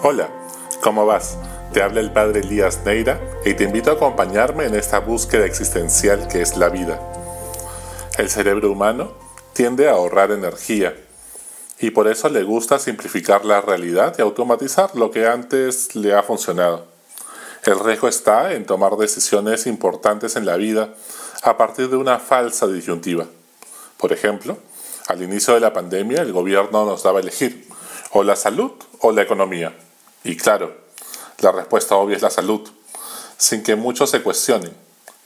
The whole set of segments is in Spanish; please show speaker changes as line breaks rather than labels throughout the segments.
Hola, ¿cómo vas? Te habla el padre Elías Neira y te invito a acompañarme en esta búsqueda existencial que es la vida. El cerebro humano tiende a ahorrar energía y por eso le gusta simplificar la realidad y automatizar lo que antes le ha funcionado. El riesgo está en tomar decisiones importantes en la vida a partir de una falsa disyuntiva. Por ejemplo, al inicio de la pandemia el gobierno nos daba a elegir o la salud o la economía. Y claro, la respuesta obvia es la salud, sin que muchos se cuestionen.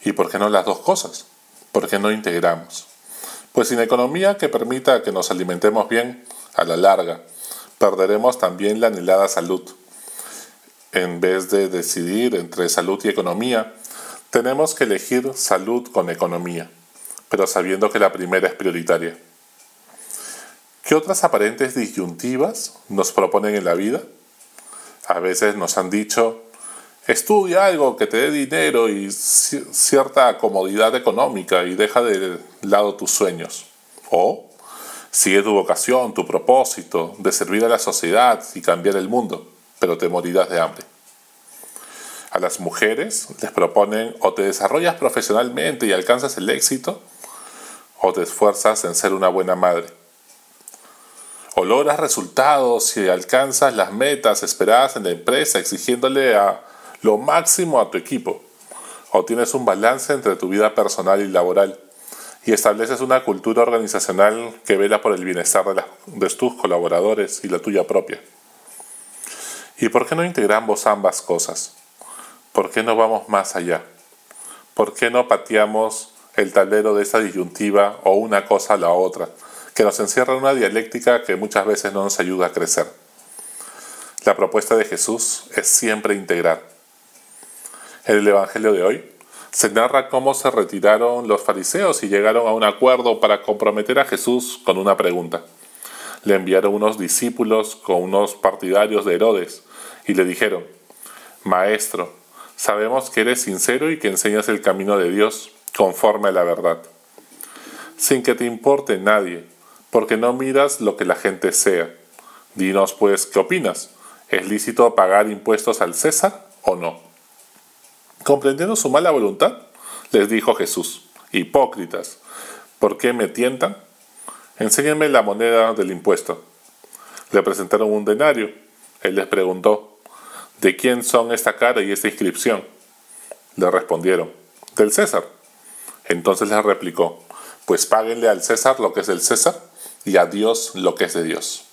¿Y por qué no las dos cosas? ¿Por qué no integramos? Pues sin economía que permita que nos alimentemos bien, a la larga, perderemos también la anhelada salud. En vez de decidir entre salud y economía, tenemos que elegir salud con economía, pero sabiendo que la primera es prioritaria. ¿Qué otras aparentes disyuntivas nos proponen en la vida? A veces nos han dicho, estudia algo que te dé dinero y cierta comodidad económica y deja de lado tus sueños. O sigue tu vocación, tu propósito de servir a la sociedad y cambiar el mundo, pero te morirás de hambre. A las mujeres les proponen o te desarrollas profesionalmente y alcanzas el éxito, o te esfuerzas en ser una buena madre o logras resultados y alcanzas las metas esperadas en la empresa exigiéndole a lo máximo a tu equipo, o tienes un balance entre tu vida personal y laboral y estableces una cultura organizacional que vela por el bienestar de, de tus colaboradores y la tuya propia. ¿Y por qué no integramos ambas cosas? ¿Por qué no vamos más allá? ¿Por qué no pateamos el tablero de esa disyuntiva o una cosa a la otra? Que nos encierra en una dialéctica que muchas veces no nos ayuda a crecer. La propuesta de Jesús es siempre integrar. En el Evangelio de hoy se narra cómo se retiraron los fariseos y llegaron a un acuerdo para comprometer a Jesús con una pregunta. Le enviaron unos discípulos con unos partidarios de Herodes y le dijeron, Maestro, sabemos que eres sincero y que enseñas el camino de Dios conforme a la verdad, sin que te importe nadie, porque no miras lo que la gente sea. Dinos pues, ¿qué opinas? ¿Es lícito pagar impuestos al César o no? Comprendiendo su mala voluntad, les dijo Jesús, Hipócritas, ¿por qué me tientan? Enséñenme la moneda del impuesto. Le presentaron un denario. Él les preguntó, ¿de quién son esta cara y esta inscripción? Le respondieron, del César. Entonces les replicó, pues páguenle al César lo que es del César y a Dios lo que es de Dios,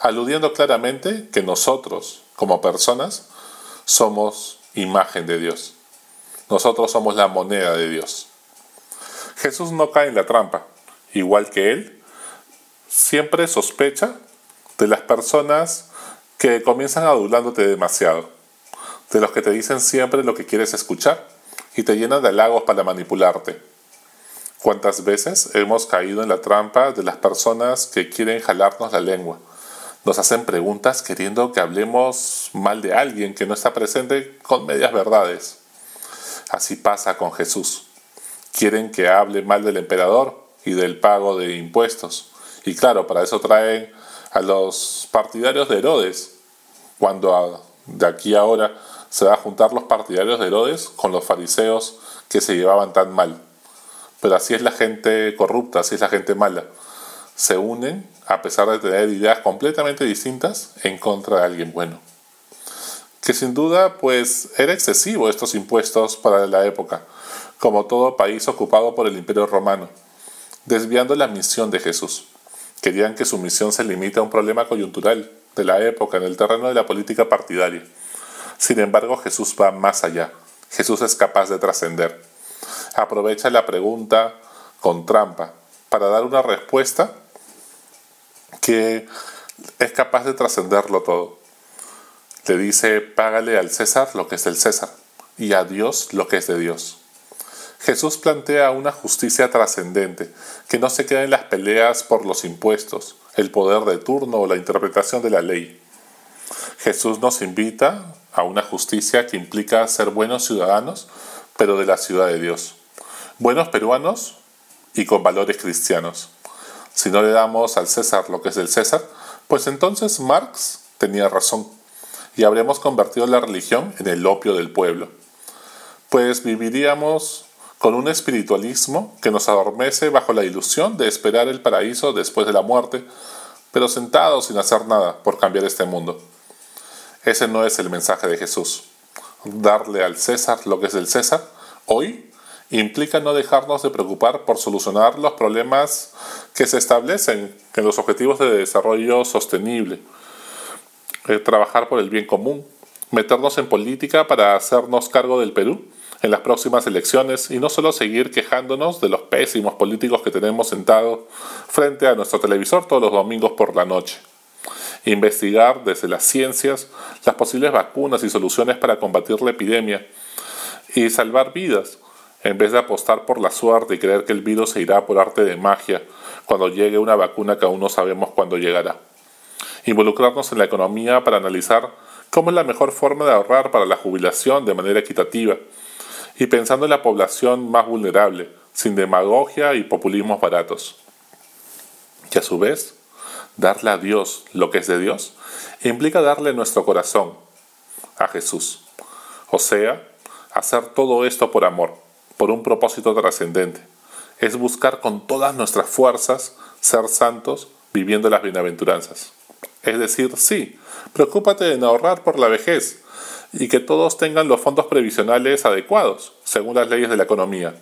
aludiendo claramente que nosotros, como personas, somos imagen de Dios. Nosotros somos la moneda de Dios. Jesús no cae en la trampa, igual que él, siempre sospecha de las personas que comienzan adulándote demasiado, de los que te dicen siempre lo que quieres escuchar y te llenan de halagos para manipularte ¿Cuántas veces hemos caído en la trampa de las personas que quieren jalarnos la lengua? Nos hacen preguntas queriendo que hablemos mal de alguien que no está presente con medias verdades. Así pasa con Jesús. Quieren que hable mal del emperador y del pago de impuestos. Y claro, para eso traen a los partidarios de Herodes, cuando de aquí a ahora se va a juntar los partidarios de Herodes con los fariseos que se llevaban tan mal. Pero así es la gente corrupta, así es la gente mala. Se unen a pesar de tener ideas completamente distintas en contra de alguien bueno. Que sin duda, pues, era excesivo estos impuestos para la época, como todo país ocupado por el Imperio Romano, desviando la misión de Jesús. Querían que su misión se limite a un problema coyuntural de la época en el terreno de la política partidaria. Sin embargo, Jesús va más allá. Jesús es capaz de trascender aprovecha la pregunta con trampa para dar una respuesta que es capaz de trascenderlo todo. Le dice, págale al César lo que es del César y a Dios lo que es de Dios. Jesús plantea una justicia trascendente, que no se queda en las peleas por los impuestos, el poder de turno o la interpretación de la ley. Jesús nos invita a una justicia que implica ser buenos ciudadanos, pero de la ciudad de Dios buenos peruanos y con valores cristianos. Si no le damos al César lo que es del César, pues entonces Marx tenía razón. y habremos convertido la religión en el opio del pueblo. Pues viviríamos con un espiritualismo que nos adormece bajo la ilusión de esperar el paraíso después de la muerte, pero sentados sin hacer nada por cambiar este mundo. Ese no es el mensaje de Jesús. Darle al César lo que es del César, hoy, implica no dejarnos de preocupar por solucionar los problemas que se establecen en los objetivos de desarrollo sostenible, eh, trabajar por el bien común, meternos en política para hacernos cargo del Perú en las próximas elecciones y no solo seguir quejándonos de los pésimos políticos que tenemos sentados frente a nuestro televisor todos los domingos por la noche. Investigar desde las ciencias las posibles vacunas y soluciones para combatir la epidemia y salvar vidas, en vez de apostar por la suerte y creer que el virus se irá por arte de magia cuando llegue una vacuna que aún no sabemos cuándo llegará. Involucrarnos en la economía para analizar cómo es la mejor forma de ahorrar para la jubilación de manera equitativa y pensando en la población más vulnerable, sin demagogia y populismos baratos. Y a su vez, darle a Dios lo que es de Dios implica darle nuestro corazón a Jesús. O sea, hacer todo esto por amor, por un propósito trascendente. Es buscar con todas nuestras fuerzas ser santos viviendo las bienaventuranzas. Es decir, sí, preocúpate en ahorrar por la vejez, y que todos tengan los fondos previsionales adecuados, según las leyes de la economía,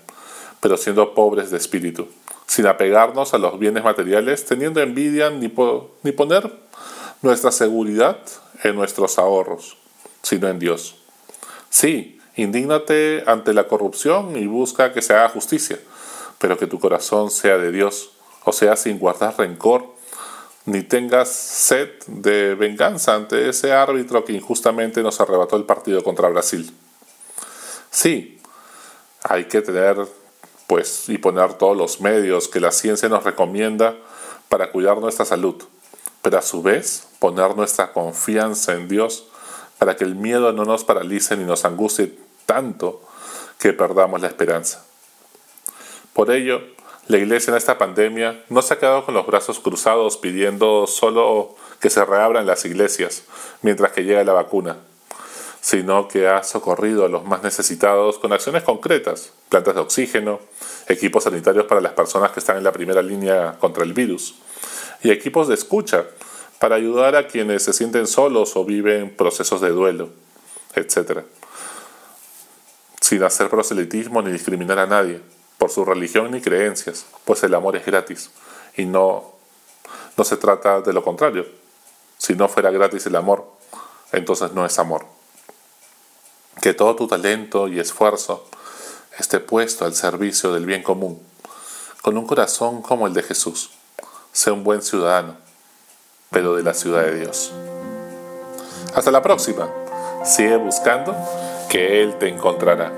pero siendo pobres de espíritu, sin apegarnos a los bienes materiales, teniendo envidia ni, ni poner nuestra seguridad en nuestros ahorros, sino en Dios. Sí, indígnate ante la corrupción y busca que se haga justicia, pero que tu corazón sea de Dios, o sea, sin guardar rencor ni tengas sed de venganza ante ese árbitro que injustamente nos arrebató el partido contra Brasil. Sí, hay que tener pues y poner todos los medios que la ciencia nos recomienda para cuidar nuestra salud, pero a su vez poner nuestra confianza en Dios para que el miedo no nos paralice ni nos angustie tanto que perdamos la esperanza. Por ello, la iglesia en esta pandemia no se ha quedado con los brazos cruzados pidiendo solo que se reabran las iglesias mientras que llega la vacuna, sino que ha socorrido a los más necesitados con acciones concretas, plantas de oxígeno, equipos sanitarios para las personas que están en la primera línea contra el virus y equipos de escucha para ayudar a quienes se sienten solos o viven procesos de duelo, etc. Sin hacer proselitismo ni discriminar a nadie por su religión ni creencias, pues el amor es gratis y no, no se trata de lo contrario. Si no fuera gratis el amor, entonces no es amor. Que todo tu talento y esfuerzo esté puesto al servicio del bien común, con un corazón como el de Jesús. Sé un buen ciudadano, pero de la ciudad de Dios. Hasta la próxima. Sigue buscando que Él te encontrará.